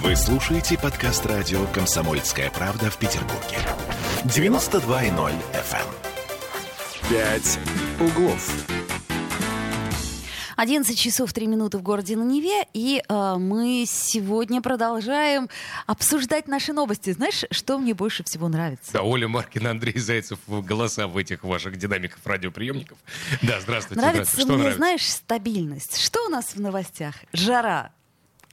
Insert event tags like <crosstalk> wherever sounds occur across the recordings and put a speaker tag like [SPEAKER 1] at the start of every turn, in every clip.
[SPEAKER 1] Вы слушаете подкаст радио «Комсомольская правда» в Петербурге. 92.0 FM. «Пять углов».
[SPEAKER 2] 11 часов 3 минуты в городе на Неве, и э, мы сегодня продолжаем обсуждать наши новости. Знаешь, что мне больше всего нравится?
[SPEAKER 3] Да, Оля Маркина, Андрей Зайцев, голоса в этих ваших динамиках радиоприемников. Да, здравствуйте.
[SPEAKER 2] Нравится
[SPEAKER 3] здравствуйте. Что
[SPEAKER 2] мне,
[SPEAKER 3] нравится?
[SPEAKER 2] знаешь, стабильность. Что у нас в новостях? Жара.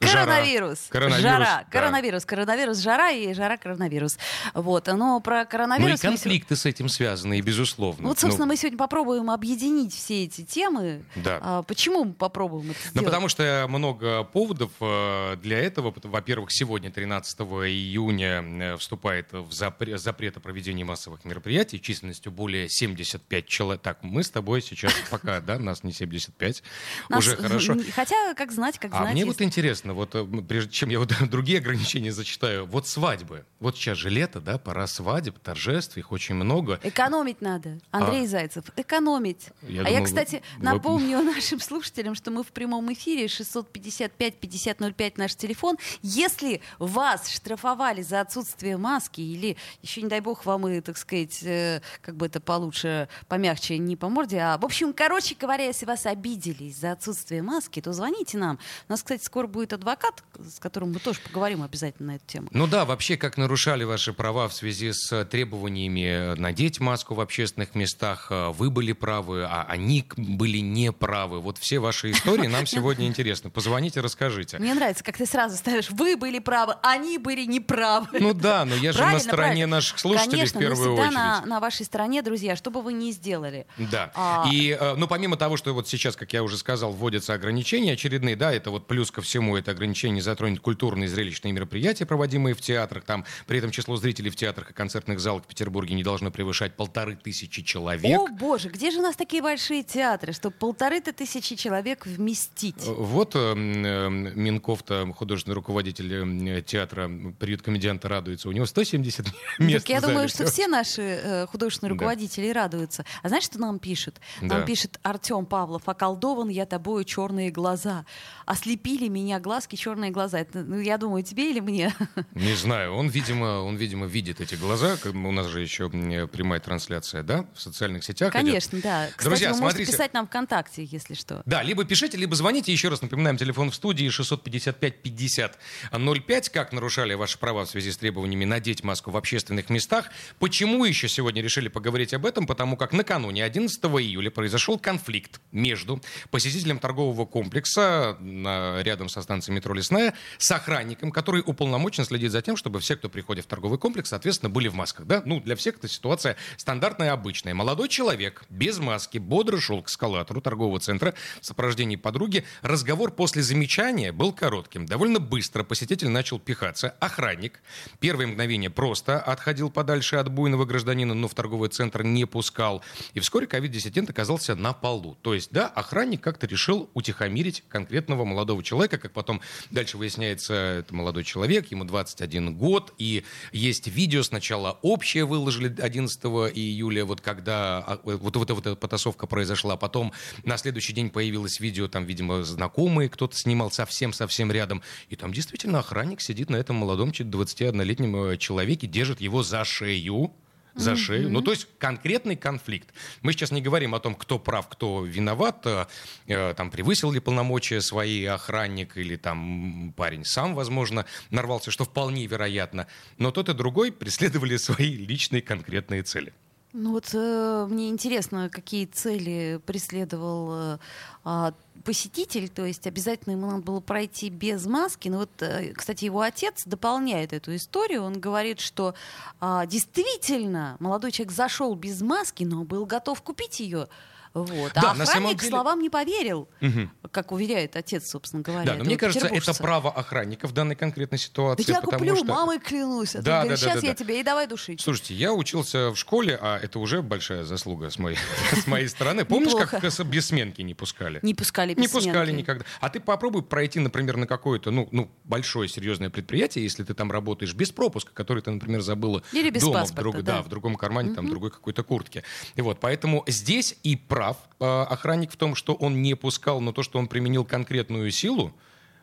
[SPEAKER 3] Жара.
[SPEAKER 2] Коронавирус.
[SPEAKER 3] Коронавирус,
[SPEAKER 2] Жара.
[SPEAKER 3] да.
[SPEAKER 2] Коронавирус. Коронавирус, жара и жара, коронавирус. Вот. Но про
[SPEAKER 3] Ну и
[SPEAKER 2] коронавирус... мы
[SPEAKER 3] конфликты с этим связаны, и безусловно.
[SPEAKER 2] Вот, собственно,
[SPEAKER 3] Ну,
[SPEAKER 2] мы сегодня попробуем объединить все эти темы.
[SPEAKER 3] Да.
[SPEAKER 2] А, почему мы попробуем это
[SPEAKER 3] Ну,
[SPEAKER 2] сделать?
[SPEAKER 3] потому что много поводов э, для этого. Во-первых, сегодня, 13 июня, э, вступает в запре- запрет о проведении массовых мероприятий численностью более 75 человек. Так, мы с тобой сейчас пока, да, нас не 75,
[SPEAKER 2] Нас-
[SPEAKER 3] уже хорошо.
[SPEAKER 2] Хотя, как знать, как
[SPEAKER 3] А
[SPEAKER 2] знать.
[SPEAKER 3] мне
[SPEAKER 2] если-
[SPEAKER 3] вот интересно, вот э, прежде чем я вот <laughs> другие ограничения зачитаю, вот свадьбы. Вот сейчас же лето, да, пора свадеб, торжеств, их очень много.
[SPEAKER 2] Экономить надо. Андрей Зайцев, экономить.
[SPEAKER 3] А. Я
[SPEAKER 2] а я,
[SPEAKER 3] думал,
[SPEAKER 2] кстати,
[SPEAKER 3] вы-
[SPEAKER 2] напомню <laughs> нашим слушателям, что мы в прямом эфире 655-5005 наш телефон. Если вас штрафовали за отсутствие маски или еще, не дай бог, вам и, так сказать, э, как бы это получше, помягче, не по морде, а, в общем, короче говоря, если вас обидели за отсутствие маски, то звоните нам. У нас, кстати, скоро будет адвокат, с которым мы тоже поговорим обязательно на эту тему.
[SPEAKER 3] Ну да, вообще, как нарушали ваши права в связи с требованиями надеть маску в общественных местах, э, вы были правы, а они были неправы. Вот все ваши истории нам сегодня интересны. Позвоните, расскажите.
[SPEAKER 2] Мне нравится, как ты сразу ставишь, вы были правы, они были неправы.
[SPEAKER 3] Ну да, но я же на стороне наших слушателей
[SPEAKER 2] Конечно,
[SPEAKER 3] в первую очередь.
[SPEAKER 2] На, на вашей стороне, друзья, что бы вы ни сделали.
[SPEAKER 3] Да.
[SPEAKER 2] А-
[SPEAKER 3] И, э, ну, помимо того, что вот сейчас, как я уже сказал, вводятся ограничения очередные, да, это вот плюс ко всему, это ограничение затронет культурные и зрелищные мероприятия, проводимые в театрах, там, при этом число зрителей в театрах и концертных залах в Петербурге не должно превышать полторы тысячи человек.
[SPEAKER 2] О, боже, где же у нас такие большие театры, чтобы полторы-то тысячи человек вместить?
[SPEAKER 3] Э, Вот э, э, Минков-то, художественный руководитель э, театра, приют комедианта радуется. У него 170 <laughs> мест
[SPEAKER 2] так я думаю, что все наши э, художественные
[SPEAKER 3] Да.
[SPEAKER 2] руководители радуются. А знаешь, что нам пишет? Нам
[SPEAKER 3] Да.
[SPEAKER 2] пишет Артем Павлов, околдован я тобою черные глаза. Ослепили меня глазки черные глаза. Это, ну, я думаю, тебе или мне? <laughs>
[SPEAKER 3] Не знаю, он, видимо, он, видимо, видит эти глаза. У нас же еще прямая трансляция, да, в социальных сетях идет.
[SPEAKER 2] Конечно, да. Кстати,
[SPEAKER 3] Друзья,
[SPEAKER 2] вы можете
[SPEAKER 3] смотрите.
[SPEAKER 2] писать нам ВКонтакте, если что.
[SPEAKER 3] Да, либо пишите, либо звоните. Еще раз напоминаем, телефон в студии 655-50-05. Как нарушали ваши права в связи с требованиями надеть маску в общественных местах? Почему еще сегодня решили поговорить об этом? Потому как накануне 11 июля произошел конфликт между посетителем торгового комплекса рядом со станцией метро «Лесная» с охранником, который уполномочен следить за тем, чтобы все, кто приходит в торговый комплекс, соответственно, были в масках. Да? Ну, для всех эта ситуация стандартная, обычная. Молодой человек без маски бодро шел к эскалатору торгового центра в сопровождении подруги. Разговор после замечания был коротким. Довольно быстро посетитель начал пихаться. Охранник первые мгновения просто отходил подальше от буйного гражданина, но в торговый центр не пускал. И вскоре ковид-диссидент оказался на полу. То есть, да, охранник как-то решил утихомирить конкретного молодого человека. Как потом дальше выясняется, это молодой человек, ему 21 год. И есть видео сначала общее выложили 11 июля, вот когда а, вот, вот, эта потасовка произошла. Потом на следующий день появилось видео, там, видимо, знакомые кто-то снимал совсем-совсем рядом. И там действительно охранник сидит на этом молодом 21-летнем э, человеке, держит его за шею. За шею. Ну, то есть конкретный конфликт. Мы сейчас не говорим о том, кто прав, кто виноват, э, э, там, превысил ли полномочия свои охранник или там парень сам, возможно, нарвался, что вполне вероятно. Но тот и другой преследовали свои личные конкретные цели.
[SPEAKER 2] Ну вот э, мне интересно, какие цели преследовал э, а, посетитель, то есть обязательно ему надо было пройти без маски. Но вот, э, кстати, его отец дополняет эту историю. Он говорит, что а, действительно молодой человек зашел без маски, но был готов купить ее. Вот.
[SPEAKER 3] Да,
[SPEAKER 2] а охранник
[SPEAKER 3] деле-
[SPEAKER 2] словам не поверил,
[SPEAKER 3] Мгм.
[SPEAKER 2] как уверяет отец, собственно говоря.
[SPEAKER 3] Да, но мне кажется, это право охранника в данной конкретной
[SPEAKER 2] Да
[SPEAKER 3] ситуации.
[SPEAKER 2] я
[SPEAKER 3] потому
[SPEAKER 2] куплю,
[SPEAKER 3] что...
[SPEAKER 2] мамой клянусь. А
[SPEAKER 3] Да, да,
[SPEAKER 2] говоришь,
[SPEAKER 3] да,
[SPEAKER 2] сейчас
[SPEAKER 3] да,
[SPEAKER 2] я
[SPEAKER 3] да.
[SPEAKER 2] тебе и давай душить.
[SPEAKER 3] Слушайте, я учился в школе, а это уже большая заслуга с моей, <laughs> с моей стороны. Помнишь, как без сменки не пускали?
[SPEAKER 2] Не пускали
[SPEAKER 3] Не
[SPEAKER 2] без
[SPEAKER 3] пускали
[SPEAKER 2] сменки.
[SPEAKER 3] никогда. А ты попробуй пройти, например, на какое-то, ну, ну, большое серьезное предприятие, если ты там работаешь без пропуска, который ты, например, забыла
[SPEAKER 2] Или без
[SPEAKER 3] дома,
[SPEAKER 2] паспорта,
[SPEAKER 3] в, друг-
[SPEAKER 2] да.
[SPEAKER 3] да, в другом кармане, там, другой какой-то куртке. И вот, поэтому здесь и прав э, охранник в том, что он не пускал, но то, что он применил конкретную силу,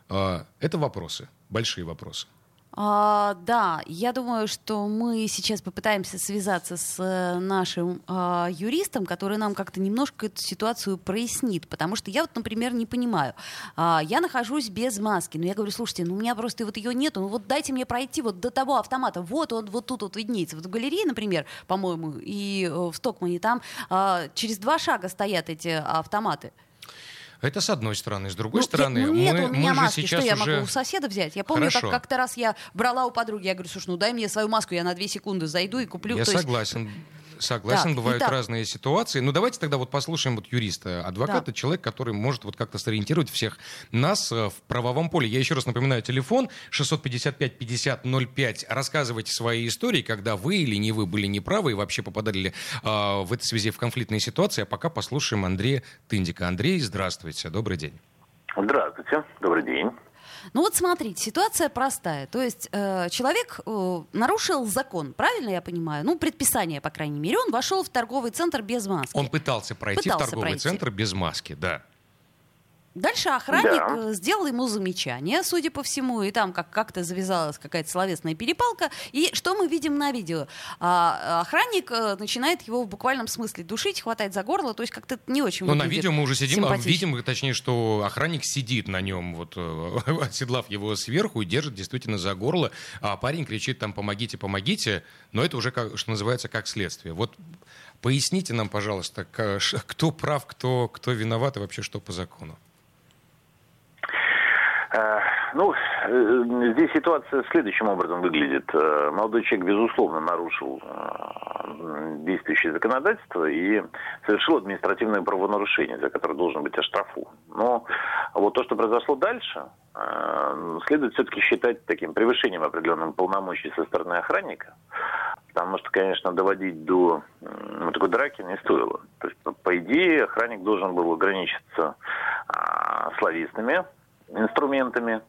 [SPEAKER 3] А, это вопросы, большие вопросы.
[SPEAKER 2] А, да, я думаю, что мы сейчас попытаемся связаться с э, нашим а, юристом, который нам как-то немножко эту ситуацию прояснит, потому что я вот, например, не понимаю. А, я нахожусь без маски, но я говорю, слушайте, ну у меня просто вот ее нету, ну вот дайте мне пройти вот до того автомата, вот он вот тут вот виднеется. Вот в галерее, например, по-моему, и э, в Стокмане там а, через два шага стоят эти автоматы.
[SPEAKER 3] Это с одной стороны. С другой
[SPEAKER 2] Ну,
[SPEAKER 3] стороны,
[SPEAKER 2] я- ну, нет
[SPEAKER 3] мы,
[SPEAKER 2] у меня
[SPEAKER 3] мы
[SPEAKER 2] маски,
[SPEAKER 3] сейчас
[SPEAKER 2] что я
[SPEAKER 3] уже...
[SPEAKER 2] могу у соседа взять? Я помню,
[SPEAKER 3] Хорошо.
[SPEAKER 2] как как-то раз я брала у подруги, я говорю, слушай, ну дай мне свою маску, я на две секунды зайду и куплю.
[SPEAKER 3] Я
[SPEAKER 2] То есть-
[SPEAKER 3] согласен.
[SPEAKER 2] Так,
[SPEAKER 3] бывают
[SPEAKER 2] итак.
[SPEAKER 3] разные ситуации. Ну, давайте тогда вот послушаем вот юриста. Адвокат
[SPEAKER 2] Да.
[SPEAKER 3] — это человек, который может вот как-то сориентировать всех нас э, в правовом поле. Я еще раз напоминаю, телефон 655-5005. Рассказывайте свои истории, когда вы или не вы были неправы и вообще попадали ли, э, в этой связи в конфликтные ситуации. А пока послушаем Андрея Тындика. Андрей, здравствуйте, добрый день.
[SPEAKER 4] Здравствуйте, добрый день.
[SPEAKER 2] Ну вот смотрите, ситуация простая. То есть э, человек э, нарушил закон, правильно я понимаю? Ну, предписание, по крайней мере. Он вошел в торговый центр без маски.
[SPEAKER 3] Он пытался пройти
[SPEAKER 2] Пытался
[SPEAKER 3] в торговый
[SPEAKER 2] пройти.
[SPEAKER 3] центр без маски, да.
[SPEAKER 2] Дальше охранник
[SPEAKER 4] Да.
[SPEAKER 2] э, сделал ему замечание, судя по всему, и там как- как-то завязалась какая-то словесная перепалка. И что мы видим на видео? А, охранник э, начинает его в буквальном смысле душить, хватать за горло, то есть как-то не очень
[SPEAKER 3] Ну, на видео мы уже сидим, а видим, точнее, что охранник сидит на нем, вот, э, <laughs> оседлав его сверху и держит действительно за горло, а парень кричит там «помогите, помогите», но это уже, как, что называется, как следствие. Вот поясните нам, пожалуйста, <laughs> кто прав, кто, кто виноват и вообще что по закону.
[SPEAKER 4] Ну, э, здесь ситуация следующим образом выглядит. Э, Молодой человек, безусловно, нарушил э, действующее законодательство и совершил административное правонарушение, за которое должен быть оштрафован. Но вот то, что произошло дальше, следует все-таки считать таким превышением определенным полномочий со стороны охранника. Потому что, конечно, доводить до вот такой драки не стоило. То есть, по, по идее, охранник должен был ограничиться а, словесными инструментами.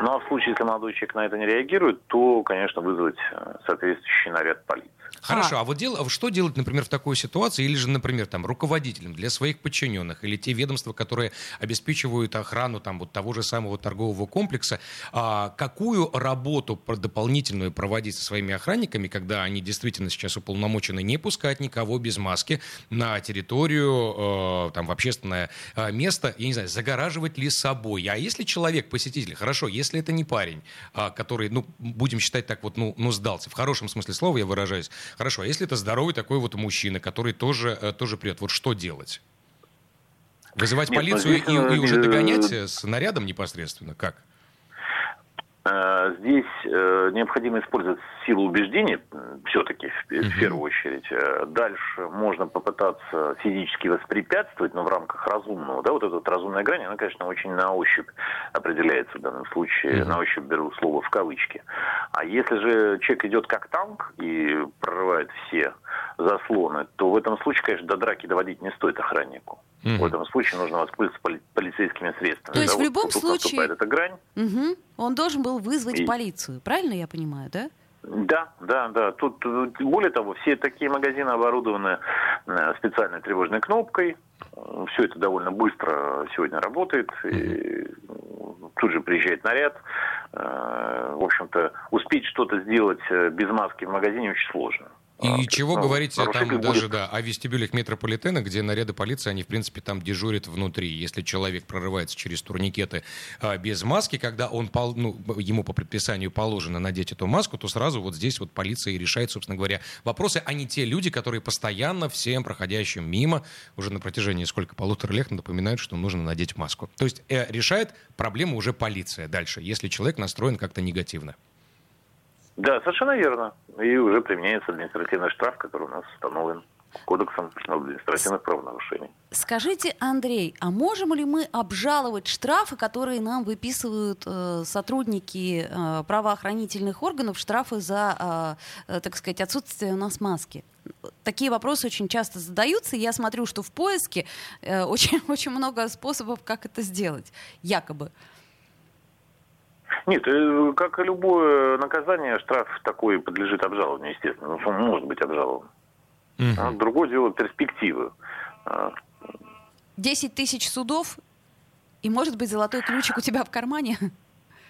[SPEAKER 4] Ну а в случае, если молодой человек на это не реагирует, то, конечно, вызвать э, соответствующий наряд полиции.
[SPEAKER 3] Хорошо, а вот дел- что делать, например, в такой ситуации, или же, например, там, руководителям для своих подчиненных, или те ведомства, которые обеспечивают охрану там, вот того же самого торгового комплекса, а, какую работу про- дополнительную проводить со своими охранниками, когда они действительно сейчас уполномочены не пускать никого без маски на территорию, э, там, в общественное э, место, я не знаю, загораживать ли собой. А если человек, посетитель, хорошо, если это не парень, а, который, ну, будем считать так вот, ну, ну, сдался, в хорошем смысле слова я выражаюсь, хорошо, а если это здоровый такой вот мужчина, который тоже, э, тоже придет, вот что делать? Вызывать
[SPEAKER 4] Нет, ну,
[SPEAKER 3] полицию
[SPEAKER 4] здесь,
[SPEAKER 3] и, и уже
[SPEAKER 4] э,
[SPEAKER 3] догонять э, с нарядом непосредственно? Как?
[SPEAKER 4] Э, Здесь э, необходимо использовать силу убеждений все-таки в, первую очередь. Э, Дальше можно попытаться физически воспрепятствовать, но в рамках разумного. Да, вот эта вот разумная грань, она, конечно, очень на ощупь определяется в данном случае. На ощупь беру слово в кавычки. А если же человек идет как танк и прорывает все заслоны, то в этом случае, конечно, до драки доводить не стоит охраннику.
[SPEAKER 3] Мгм.
[SPEAKER 4] В этом случае нужно воспользоваться поли- полицейскими средствами.
[SPEAKER 2] То есть
[SPEAKER 4] Да,
[SPEAKER 2] в
[SPEAKER 4] вот
[SPEAKER 2] любом случае-
[SPEAKER 4] эта грань.
[SPEAKER 2] Мгм. Он должен был вызвать
[SPEAKER 4] И-
[SPEAKER 2] полицию, правильно я понимаю, да?
[SPEAKER 4] Да, да, да. Тут более того, все такие магазины оборудованы э, специальной тревожной кнопкой. Все это довольно быстро сегодня работает. И тут же приезжает наряд. Э, В общем-то, успеть что-то сделать э, без маски в магазине очень сложно.
[SPEAKER 3] И
[SPEAKER 4] А,
[SPEAKER 3] чего
[SPEAKER 4] ну,
[SPEAKER 3] говорить там даже
[SPEAKER 4] будет-
[SPEAKER 3] да, о вестибюлях метрополитена, где наряды полиции, они, в принципе, там дежурят внутри. Если человек прорывается через турникеты а, без маски, когда он, пол- ну, ему по предписанию положено надеть эту маску, то сразу вот здесь вот полиция и решает, собственно говоря, вопросы, а не те люди, которые постоянно всем проходящим мимо уже на протяжении сколько, полутора лет напоминают, что нужно надеть маску. То есть э, решает проблему уже полиция дальше, если человек настроен как-то негативно.
[SPEAKER 4] Да, совершенно верно. И уже применяется административный штраф, который у нас установлен кодексом административных правонарушений.
[SPEAKER 2] Скажите, Андрей, а можем ли мы обжаловать штрафы, которые нам выписывают э, сотрудники э, правоохранительных органов, штрафы за, э, э, так сказать, отсутствие у нас маски? Такие вопросы очень часто задаются. Я смотрю, что в поиске э, <laughs> очень, очень много способов, как это сделать, якобы.
[SPEAKER 4] Нет, э, как и любое наказание, штраф такой подлежит обжалованию, естественно. Ну, Он может быть обжалован.
[SPEAKER 3] Мгм.
[SPEAKER 4] А Другое дело перспективы. А,
[SPEAKER 2] 10 тысяч судов И, может быть, золотой ключик у тебя в кармане?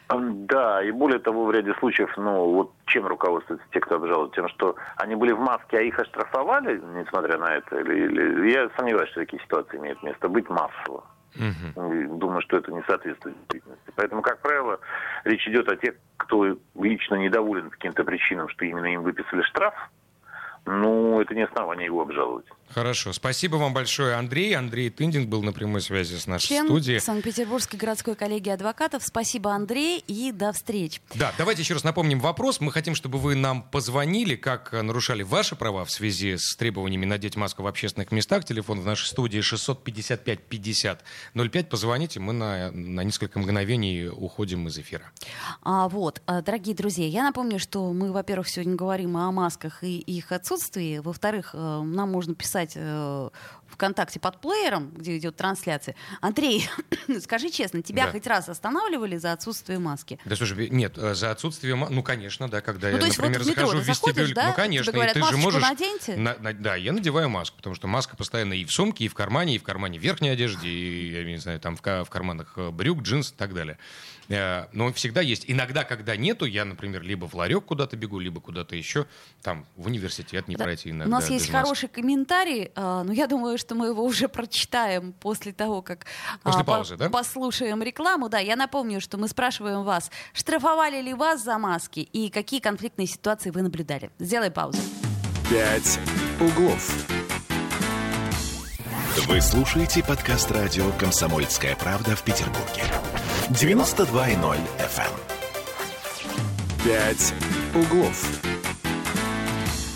[SPEAKER 4] Да, и более того, в ряде случаев, ну, вот чем руководствуются те, кто обжалует? Тем, что они были в маске, а их оштрафовали, несмотря на это? Или, или... Я сомневаюсь, что такие ситуации имеют место быть массово. Угу. Думаю, что это не соответствует действительности. Поэтому, как правило, речь идет о тех, кто лично недоволен по каким-то причинам, что именно им выписали штраф. Ну, это не основание его обжаловать.
[SPEAKER 3] Хорошо. Спасибо вам большое, Андрей. Андрей Тындин был на прямой связи с нашей
[SPEAKER 2] Член
[SPEAKER 3] студией.
[SPEAKER 2] Санкт-Петербургской городской коллегии адвокатов. Спасибо, Андрей, и до встречи.
[SPEAKER 3] Да, давайте еще раз напомним вопрос. Мы хотим, чтобы вы нам позвонили, как нарушали ваши права в связи с требованиями надеть маску в общественных местах. Телефон в нашей студии 655-50-05. Позвоните, мы на, на несколько мгновений уходим из эфира.
[SPEAKER 2] А, вот, а, дорогие друзья, я напомню, что мы, во-первых, сегодня говорим о масках и их отсутствии. Во-вторых, э, нам можно писать писать э, ВКонтакте под плеером, где идет трансляция. Андрей, <coughs> скажи честно, тебя
[SPEAKER 3] Да.
[SPEAKER 2] хоть раз останавливали за отсутствие маски?
[SPEAKER 3] Да слушай, нет, э, за отсутствие... ма- Ну, конечно, да, когда
[SPEAKER 2] Ну,
[SPEAKER 3] я,
[SPEAKER 2] есть вот
[SPEAKER 3] например,
[SPEAKER 2] в метро
[SPEAKER 3] захожу в вестибюль...
[SPEAKER 2] да?
[SPEAKER 3] Ну, конечно,
[SPEAKER 2] говорят,
[SPEAKER 3] ты же
[SPEAKER 2] «Масочку
[SPEAKER 3] можешь...
[SPEAKER 2] наденьте?»
[SPEAKER 3] На- на- да, я надеваю маску, потому что маска постоянно и в сумке, и в кармане, и в кармане верхней одежды, и, я не знаю, там в, в карманах э, брюк, джинс и так далее. Э, Но всегда есть. Иногда, когда нету, я, например, либо в ларек куда-то бегу, либо куда-то еще, там, в университет не
[SPEAKER 2] Да.
[SPEAKER 3] пройти иногда.
[SPEAKER 2] У нас есть
[SPEAKER 3] маски.
[SPEAKER 2] хороший комментарий, но я думаю, что мы его уже прочитаем после того, как а,
[SPEAKER 3] После
[SPEAKER 2] по-
[SPEAKER 3] паузы, да?
[SPEAKER 2] послушаем рекламу. Да, я напомню, что мы спрашиваем вас, штрафовали ли вас за маски и какие конфликтные ситуации вы наблюдали. Сделай паузу.
[SPEAKER 1] «Пять углов». Вы слушаете подкаст радио «Комсомольская правда» в Петербурге. 92.0 FM. «Пять углов».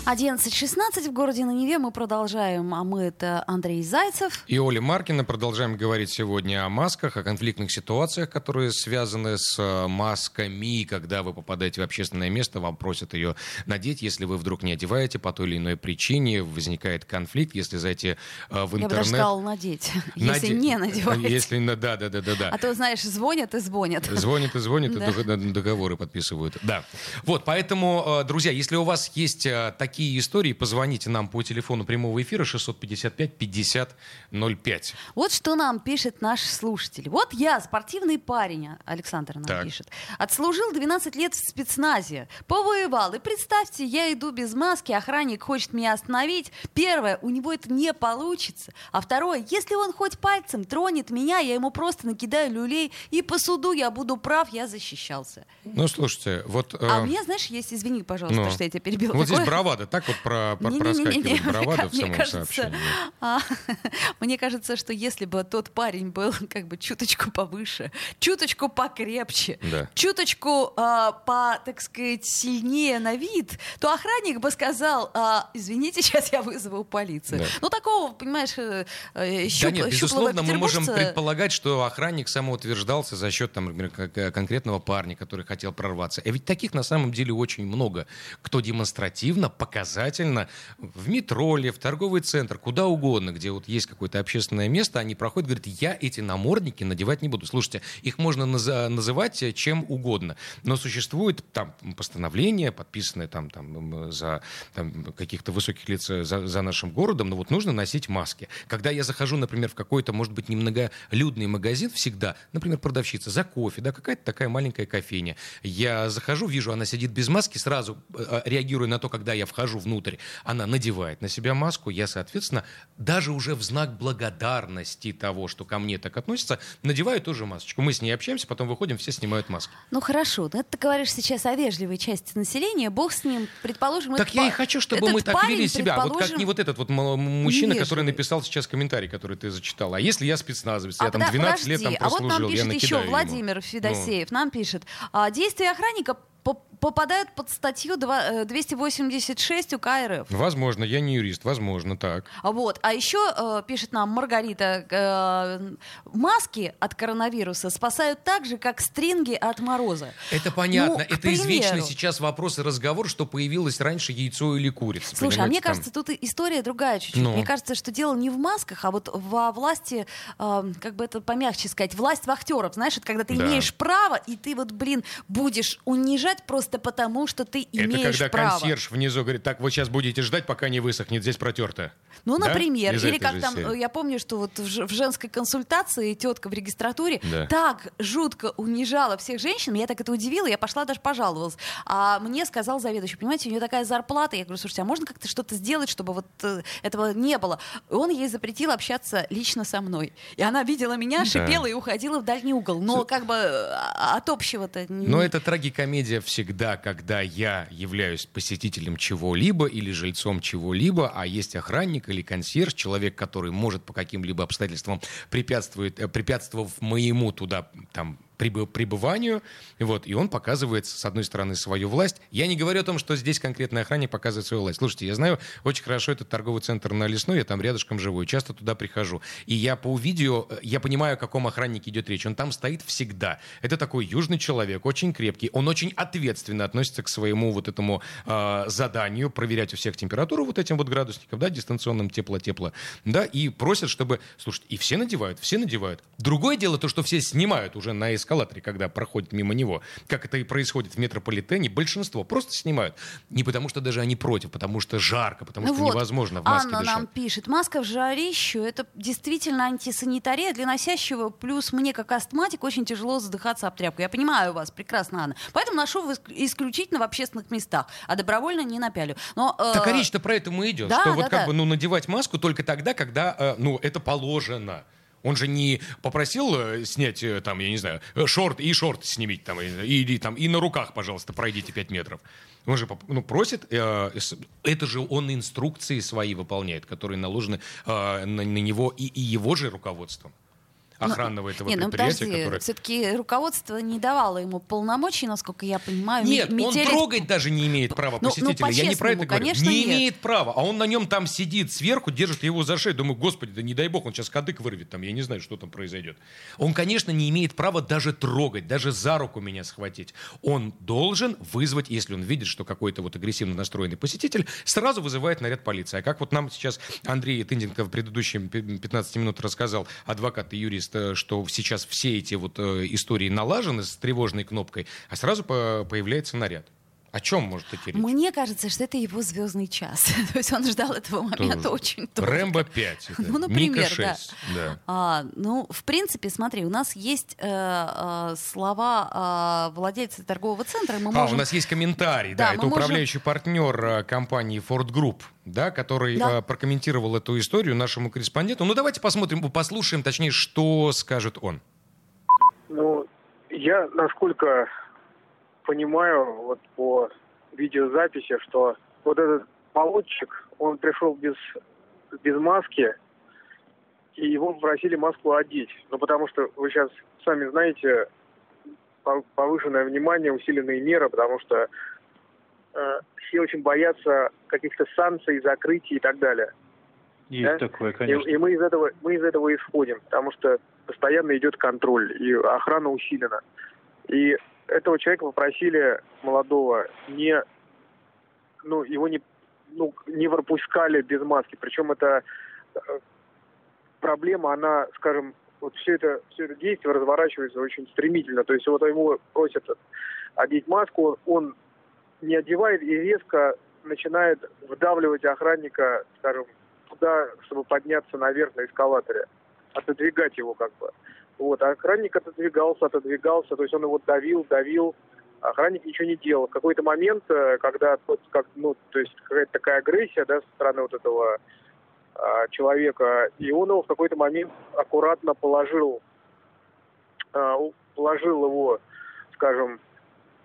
[SPEAKER 2] 11.16 в городе на Неве. Мы продолжаем, а мы это Андрей Зайцев.
[SPEAKER 3] И Оля Маркина. Продолжаем говорить сегодня о масках, о конфликтных ситуациях, которые связаны с э, масками. Когда вы попадаете в общественное место, вам просят ее надеть. Если вы вдруг не одеваете по той или иной причине, возникает конфликт. Если зайти э, в
[SPEAKER 2] Я бы даже
[SPEAKER 3] интернет...
[SPEAKER 2] сказала надеть, <laughs> если
[SPEAKER 3] наде-
[SPEAKER 2] не надеваете.
[SPEAKER 3] Если, на- да, да, да, да, да.
[SPEAKER 2] А то, знаешь, звонят и звонят.
[SPEAKER 3] Звонят и звонят, и <laughs>
[SPEAKER 2] Да.
[SPEAKER 3] договоры подписывают. Да. Вот, поэтому, э, друзья, если у вас есть э, такие истории, позвоните нам по телефону прямого эфира 655-50-05.
[SPEAKER 2] Вот что нам пишет наш слушатель. Вот я, спортивный парень, Александр нам
[SPEAKER 3] Так.
[SPEAKER 2] пишет. Отслужил 12 лет в спецназе, повоевал. И представьте, я иду без маски, охранник хочет меня остановить. Первое, у него это не получится. А второе, если он хоть пальцем тронет меня, я ему просто накидаю люлей, и по суду я буду прав, я защищался.
[SPEAKER 3] Ну, слушайте, вот...
[SPEAKER 2] А
[SPEAKER 3] э,
[SPEAKER 2] у меня, знаешь, есть, извини, пожалуйста,
[SPEAKER 3] ну,
[SPEAKER 2] что я тебя перебила.
[SPEAKER 3] Вот здесь
[SPEAKER 2] Такое-
[SPEAKER 3] бравада, так вот про, про-
[SPEAKER 2] Не-не-не-не,
[SPEAKER 3] проскакивает бравада в
[SPEAKER 2] мне
[SPEAKER 3] самом
[SPEAKER 2] кажется,
[SPEAKER 3] сообщении.
[SPEAKER 2] а, <laughs> Мне кажется, что если бы тот парень был <laughs> как бы чуточку повыше, чуточку покрепче,
[SPEAKER 3] Да.
[SPEAKER 2] чуточку а, по, так сказать, сильнее на вид, то охранник бы сказал, а, извините, <laughs> сейчас я вызову полицию.
[SPEAKER 3] Да.
[SPEAKER 2] Ну такого, понимаешь, э, э,
[SPEAKER 3] Да
[SPEAKER 2] щуп-
[SPEAKER 3] нет, безусловно, мы можем предполагать, что охранник самоутверждался за счет, там, например, конкретного парня, который хотел прорваться. А ведь таких на самом деле очень много, кто демонстративно, показательно в метро ли, в торговый центр, куда угодно, где вот есть какое-то общественное место, они проходят, говорят, я эти намордники надевать не буду. Слушайте, их можно наза- называть э, чем угодно, но существует там постановление, подписанное там, там за там, каких-то высоких лиц э, за, за нашим городом, но вот нужно носить маски. Когда я захожу, например, в какой-то, может быть, немноголюдный магазин, всегда, например, продавщица за кофе, да, какая-то такая маленькая кофейня. Я захожу, вижу, она сидит без маски, сразу э, реагируя на то, когда я вхожу внутрь, она надевает на себя маску, я, соответственно, даже уже в знак благодарности того, что ко мне так относятся, надеваю тоже масочку. Мы с ней общаемся, потом выходим, все снимают маски.
[SPEAKER 2] Ну хорошо, ну, это ты говоришь сейчас о вежливой части населения, бог с ним, предположим...
[SPEAKER 3] Так я и хочу, чтобы мы так вели себя. Вот как не вот этот вот мужчина, который написал сейчас комментарий, который ты зачитала. А если я спецназовец, я там
[SPEAKER 2] подо-
[SPEAKER 3] 12 лет там
[SPEAKER 2] а
[SPEAKER 3] прослужил, я
[SPEAKER 2] еще
[SPEAKER 3] накидаю ему.
[SPEAKER 2] Владимир Федосеев, нам пишет, а, действия охранника по- попадают под статью два- э, 286 УК РФ.
[SPEAKER 3] Возможно, я не юрист, возможно, так.
[SPEAKER 2] А Вот. А еще э, пишет нам Маргарита, э, маски от коронавируса спасают так же, как стринги от мороза.
[SPEAKER 3] Это понятно.
[SPEAKER 2] Ну,
[SPEAKER 3] это извечный
[SPEAKER 2] примеру.
[SPEAKER 3] сейчас вопрос и разговор, что появилось раньше яйцо или курица.
[SPEAKER 2] Слушай, а мне
[SPEAKER 3] там.
[SPEAKER 2] кажется, тут история другая чуть-чуть.
[SPEAKER 3] Ну.
[SPEAKER 2] Мне кажется, что дело не в масках, а вот во власти, э, как бы это помягче сказать, власть вахтеров. Знаешь, это когда ты
[SPEAKER 3] Да.
[SPEAKER 2] имеешь право, и ты вот, блин, будешь унижать просто Просто потому, что ты имеешь
[SPEAKER 3] Это когда
[SPEAKER 2] право.
[SPEAKER 3] консьерж внизу говорит, так, вы сейчас будете ждать, пока не высохнет, здесь протерто.
[SPEAKER 2] Ну,
[SPEAKER 3] Да?
[SPEAKER 2] например,
[SPEAKER 3] Из
[SPEAKER 2] или как там,
[SPEAKER 3] серии.
[SPEAKER 2] я помню, что вот в, женской консультации тетка в регистратуре
[SPEAKER 3] Да.
[SPEAKER 2] так жутко унижала всех женщин, меня так это удивило, я пошла даже пожаловалась. А мне сказал заведующий, понимаете, у нее такая зарплата, я говорю, слушайте, а можно как-то что-то сделать, чтобы вот э, этого не было? И он ей запретил общаться лично со мной. И она видела меня, шипела и уходила в дальний угол. Но как бы э, от общего-то... не-
[SPEAKER 3] Но это трагикомедия всегда, когда я являюсь посетителем чего-либо или жильцом чего-либо, а есть охранник или консьерж, человек, который может по каким-либо обстоятельствам препятствует, э, препятствовав моему туда там пребыванию, вот, и он показывает, с одной стороны, свою власть. Я не говорю о том, что здесь конкретный охранник показывает свою власть. Слушайте, я знаю очень хорошо этот торговый центр на Лесной, я там рядышком живу, и часто туда прихожу. И я по видео, э, я понимаю, о каком охраннике идет речь. Он там стоит всегда. Это такой южный человек, очень крепкий. Он очень ответственно относится к своему вот этому э, заданию проверять у всех температуру вот этим вот градусником, да, дистанционным тепло-тепло, да, и просят, чтобы, слушайте, и все надевают, все надевают. Другое дело то, что все снимают уже на эскалаторе, когда проходят мимо него, как это и происходит в метрополитене, большинство просто снимают. Не потому что даже они против, потому что жарко, потому
[SPEAKER 2] Ну
[SPEAKER 3] что
[SPEAKER 2] вот,
[SPEAKER 3] невозможно в маске
[SPEAKER 2] Анна
[SPEAKER 3] дышать.
[SPEAKER 2] нам пишет, маска в жарищу, это действительно антисанитария для носящего, плюс мне как астматик очень тяжело задыхаться об тряпку. Я понимаю вас прекрасно, Анна. Поэтому ношу исключительно в общественных местах, а добровольно не напялю. Но, э,
[SPEAKER 3] Так а речь-то про это мы идем,
[SPEAKER 2] да,
[SPEAKER 3] что
[SPEAKER 2] да,
[SPEAKER 3] вот как
[SPEAKER 2] да.
[SPEAKER 3] бы, ну, надевать маску только тогда, когда, э, ну, это положено. Он же не попросил э, снять, э, там, я не знаю, э, шорт и шорт снимите, там, или там, и на руках, пожалуйста, пройдите 5 метров. Он же ну, просит, э, это же он инструкции свои выполняет, которые наложены э, на, на него и, и его же руководством охранного этого
[SPEAKER 2] не, ну
[SPEAKER 3] предприятия,
[SPEAKER 2] подожди,
[SPEAKER 3] которое...
[SPEAKER 2] все-таки руководство не давало ему полномочий, насколько я понимаю.
[SPEAKER 3] Нет,
[SPEAKER 2] ме-
[SPEAKER 3] он
[SPEAKER 2] метелить-
[SPEAKER 3] трогать даже не имеет права
[SPEAKER 2] Ну, ну,
[SPEAKER 3] посетителя. Я не про это говорю.
[SPEAKER 2] конечно,
[SPEAKER 3] не
[SPEAKER 2] нет.
[SPEAKER 3] имеет права. А он на нем там сидит сверху, держит его за шею. Думаю, господи, да не дай бог, он сейчас кадык вырвет там. Я не знаю, что там произойдет. Он, конечно, не имеет права даже трогать, даже за руку меня схватить. Он должен вызвать, если он видит, что какой-то вот агрессивно настроенный посетитель, сразу вызывает наряд полиции. А как вот нам сейчас Андрей Тынденко в предыдущие пи- 15 минут рассказал, адвокат и юрист, что сейчас все эти вот э, истории налажены с тревожной кнопкой, а сразу по- появляется наряд. О чем может идти речь?
[SPEAKER 2] Мне кажется, что это его звездный час. <laughs> То есть он ждал этого момента очень долго.
[SPEAKER 3] Рэмбо 5. это,
[SPEAKER 2] Ну, например,
[SPEAKER 3] Мика
[SPEAKER 2] да.
[SPEAKER 3] 6. Да.
[SPEAKER 2] А, ну, в принципе, смотри, у нас есть э, э, слова э, владельца торгового центра. Мы
[SPEAKER 3] А,
[SPEAKER 2] можем...
[SPEAKER 3] у нас есть комментарий, да,
[SPEAKER 2] Да,
[SPEAKER 3] это
[SPEAKER 2] можем-
[SPEAKER 3] управляющий партнер э, компании Ford Group, да, который
[SPEAKER 2] Да.
[SPEAKER 3] э, прокомментировал эту историю нашему корреспонденту. Ну, давайте посмотрим, послушаем, точнее, что скажет он.
[SPEAKER 5] Ну, я, насколько понимаю, вот по видеозаписи, что вот этот молодчик, он пришел без, без маски, и его попросили маску одеть. Ну, потому что вы сейчас сами знаете, пов- повышенное внимание, усиленные меры, потому что э, все очень боятся каких-то санкций, закрытий и так далее.
[SPEAKER 6] Есть
[SPEAKER 5] Да?
[SPEAKER 6] такое,
[SPEAKER 5] И,
[SPEAKER 6] конечно.
[SPEAKER 5] и мы из этого мы из этого исходим, потому что постоянно идет контроль и охрана усилена. И этого человека попросили молодого не, ну его не, ну не пропускали без маски. Причем это э, проблема, она, скажем, вот все это все это действие разворачивается очень стремительно. То есть вот ему просят одеть маску, он не одевает и резко начинает вдавливать охранника, скажем, туда, чтобы подняться наверх на эскалаторе, отодвигать его как бы. Вот, а охранник отодвигался, отодвигался, то есть он его давил, давил, а охранник ничего не делал. В какой-то момент, э, когда как, ну, то есть какая-то такая агрессия, да, со стороны вот этого а, человека, и он его в какой-то момент аккуратно положил, а, положил его, скажем,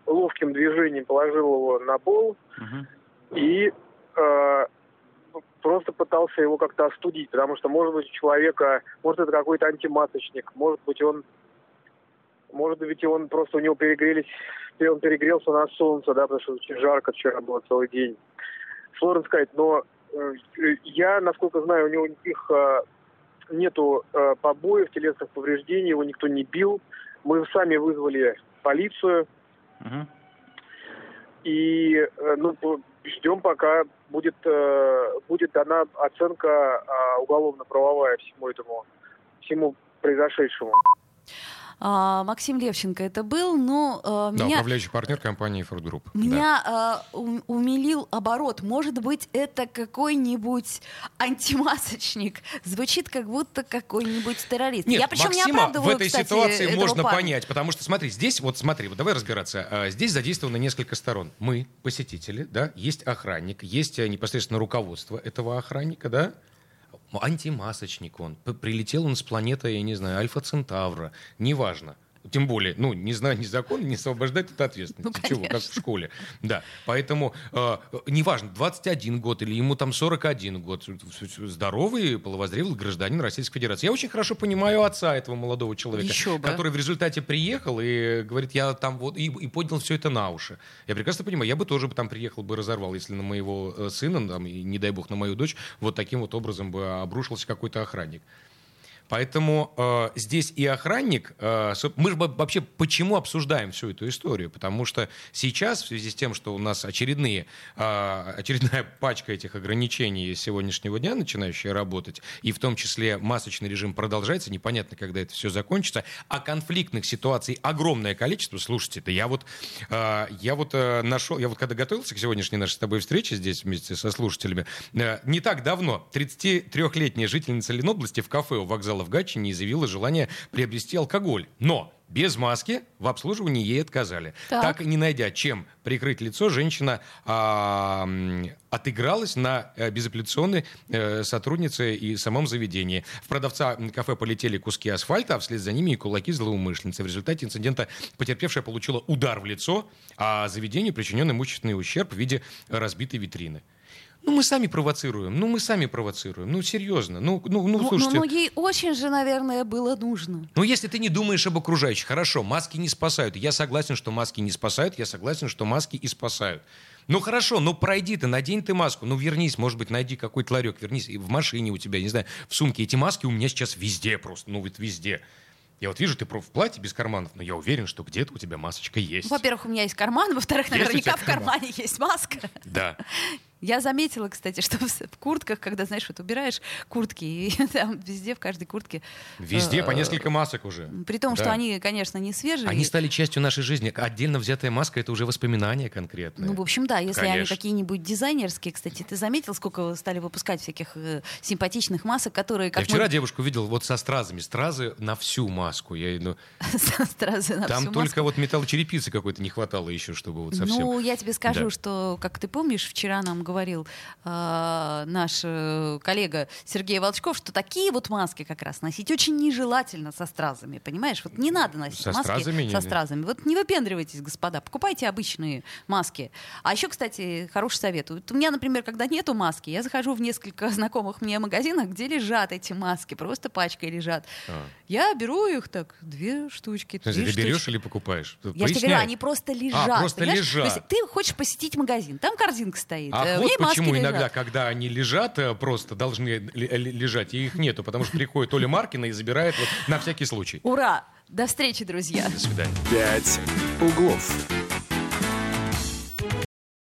[SPEAKER 5] ловким движением положил его на пол,
[SPEAKER 6] Мгм.
[SPEAKER 5] и э, просто пытался его как-то остудить, потому что, может быть, у человека, может, это какой-то антимасочник, может быть, он, может быть, он просто у него перегрелись, он перегрелся на солнце, да, потому что очень жарко вчера было целый день. Сложно сказать, но э, я, насколько знаю, у него никаких э, нету э, побоев, телесных повреждений, его никто не бил. Мы сами вызвали полицию,
[SPEAKER 6] Мгм.
[SPEAKER 5] и ну, ждем, пока будет, э, будет дана оценка а, уголовно-правовая всему этому, всему произошедшему.
[SPEAKER 2] А, Максим Левченко это был, но а,
[SPEAKER 3] Да,
[SPEAKER 2] меня...
[SPEAKER 3] управляющий партнер компании Ford Group. Да.
[SPEAKER 2] Меня а, у- умилил оборот. Может быть, это какой-нибудь антимасочник. Звучит как будто какой-нибудь террорист.
[SPEAKER 3] Нет,
[SPEAKER 2] Я причем не
[SPEAKER 3] Максима
[SPEAKER 2] оправдываю,
[SPEAKER 3] в этой
[SPEAKER 2] кстати,
[SPEAKER 3] ситуации можно
[SPEAKER 2] парня.
[SPEAKER 3] понять, потому что, смотри, здесь, вот смотри, вот давай разбираться. А, Здесь задействовано несколько сторон. Мы, посетители, да, есть охранник, есть э, непосредственно руководство этого охранника, да, антимасочник он. Прилетел он с планеты, я не знаю, Альфа Центавра, неважно. Тем более, ну, не знаю, ни закон не освобождает от ответственности.
[SPEAKER 2] Ну,
[SPEAKER 3] Чего, как в школе. Да. Поэтому, э, э, неважно, 21 год или ему там 41 год, здоровый, половозрелый гражданин Российской Федерации. Я очень хорошо понимаю отца этого молодого человека,
[SPEAKER 2] Еще бы.
[SPEAKER 3] который в результате приехал и говорит, я там вот, и, и поднял все это на уши. Я прекрасно понимаю, я бы тоже бы там приехал бы разорвал, если на моего э, сына, там, и, не дай бог, на мою дочь, вот таким вот образом бы обрушился какой-то охранник. Поэтому э, здесь и охранник, э, мы же вообще почему обсуждаем всю эту историю? Потому что сейчас, в связи с тем, что у нас очередные, э, очередная <laughs> пачка этих ограничений с сегодняшнего дня, начинающая работать, и в том числе масочный режим продолжается, непонятно, когда это все закончится, а конфликтных ситуаций огромное количество. Слушайте, да я вот, э, я вот э, нашел, я вот когда готовился к сегодняшней нашей с тобой встрече здесь вместе со слушателями, э, не так давно 33-летняя жительница Ленобласти в кафе у вокзала в Гатчине изъявила желание приобрести алкоголь. Но без маски в обслуживании ей отказали.
[SPEAKER 2] Так.
[SPEAKER 3] Так, и не найдя чем прикрыть лицо, женщина а, отыгралась на э, безапелляционной э, сотруднице и самом заведении. В продавца кафе полетели куски асфальта, а вслед за ними и кулаки злоумышленницы. В результате инцидента потерпевшая получила удар в лицо, а заведению причинен имущественный ущерб в виде разбитой витрины. Ну, мы сами провоцируем, ну, мы сами провоцируем, ну, серьезно, ну, ну, ну,
[SPEAKER 2] Ну,
[SPEAKER 3] слушайте.
[SPEAKER 2] ну, ей очень же, наверное, было нужно.
[SPEAKER 3] Ну, если ты не думаешь об окружающих, хорошо, маски не спасают. Я согласен, что маски не спасают, я согласен, что маски и спасают. Ну хорошо, ну пройди ты, надень ты маску, ну вернись, может быть, найди какой-то ларек, вернись и в машине у тебя, не знаю, в сумке. Эти маски у меня сейчас везде просто, ну вот везде. Я вот вижу, ты в платье без карманов, но я уверен, что где-то у тебя масочка есть.
[SPEAKER 2] Во-первых, у меня есть карман, во-вторых, наверняка в
[SPEAKER 3] карман?
[SPEAKER 2] кармане есть маска.
[SPEAKER 3] Да. <laughs>
[SPEAKER 2] Я заметила, кстати, <laughs> что в, куртках, когда, знаешь, вот убираешь куртки, и <laughs> там везде, в каждой куртке...
[SPEAKER 3] Везде по
[SPEAKER 2] э,
[SPEAKER 3] несколько масок уже.
[SPEAKER 2] При том, что
[SPEAKER 3] Да.
[SPEAKER 2] они, конечно, не свежие.
[SPEAKER 3] Они стали частью нашей жизни. Отдельно взятая маска — это уже воспоминания конкретные.
[SPEAKER 2] Ну, в общем, да, если они
[SPEAKER 3] Конечно.
[SPEAKER 2] какие-нибудь дизайнерские, кстати, ты заметил, сколько стали выпускать всяких э, симпатичных масок, которые, как
[SPEAKER 3] Я вчера
[SPEAKER 2] мы-
[SPEAKER 3] девушку видел вот со стразами. Стразы на всю маску. Я, ну, <laughs>
[SPEAKER 2] со стразы на
[SPEAKER 3] Там
[SPEAKER 2] всю
[SPEAKER 3] только
[SPEAKER 2] маску.
[SPEAKER 3] вот металлочерепицы какой-то не хватало еще, чтобы вот совсем...
[SPEAKER 2] Ну, я тебе скажу,
[SPEAKER 3] Да.
[SPEAKER 2] что, как ты помнишь, вчера нам говорил э, наш э, коллега Сергей Волчков, что такие вот маски как раз носить очень нежелательно со стразами, понимаешь? Вот не надо носить
[SPEAKER 3] Со
[SPEAKER 2] маски
[SPEAKER 3] стразами
[SPEAKER 2] со стразами. Вот не выпендривайтесь, господа, покупайте обычные маски. А еще, кстати, хороший совет. Вот у меня, например, когда нету маски, я захожу в несколько <laughs> знакомых мне магазинах, где лежат эти маски, просто пачкой лежат.
[SPEAKER 3] А.
[SPEAKER 2] Я беру их так, две штучки, три
[SPEAKER 3] ты берешь или покупаешь?
[SPEAKER 2] Я же тебе говорю,
[SPEAKER 3] Поясняй.
[SPEAKER 2] они просто лежат.
[SPEAKER 3] просто
[SPEAKER 2] понимаешь?
[SPEAKER 3] лежат.
[SPEAKER 2] То есть ты хочешь посетить магазин, там корзинка стоит,
[SPEAKER 3] Ах,
[SPEAKER 2] э,
[SPEAKER 3] вот
[SPEAKER 2] маски
[SPEAKER 3] почему
[SPEAKER 2] лежат.
[SPEAKER 3] иногда, когда они лежат, э, просто должны ли- лежать, и их нету, потому что приходит Оля Маркина и забирает вот на всякий случай.
[SPEAKER 2] Ура! До встречи, друзья!
[SPEAKER 3] До свидания.
[SPEAKER 1] «Пять углов».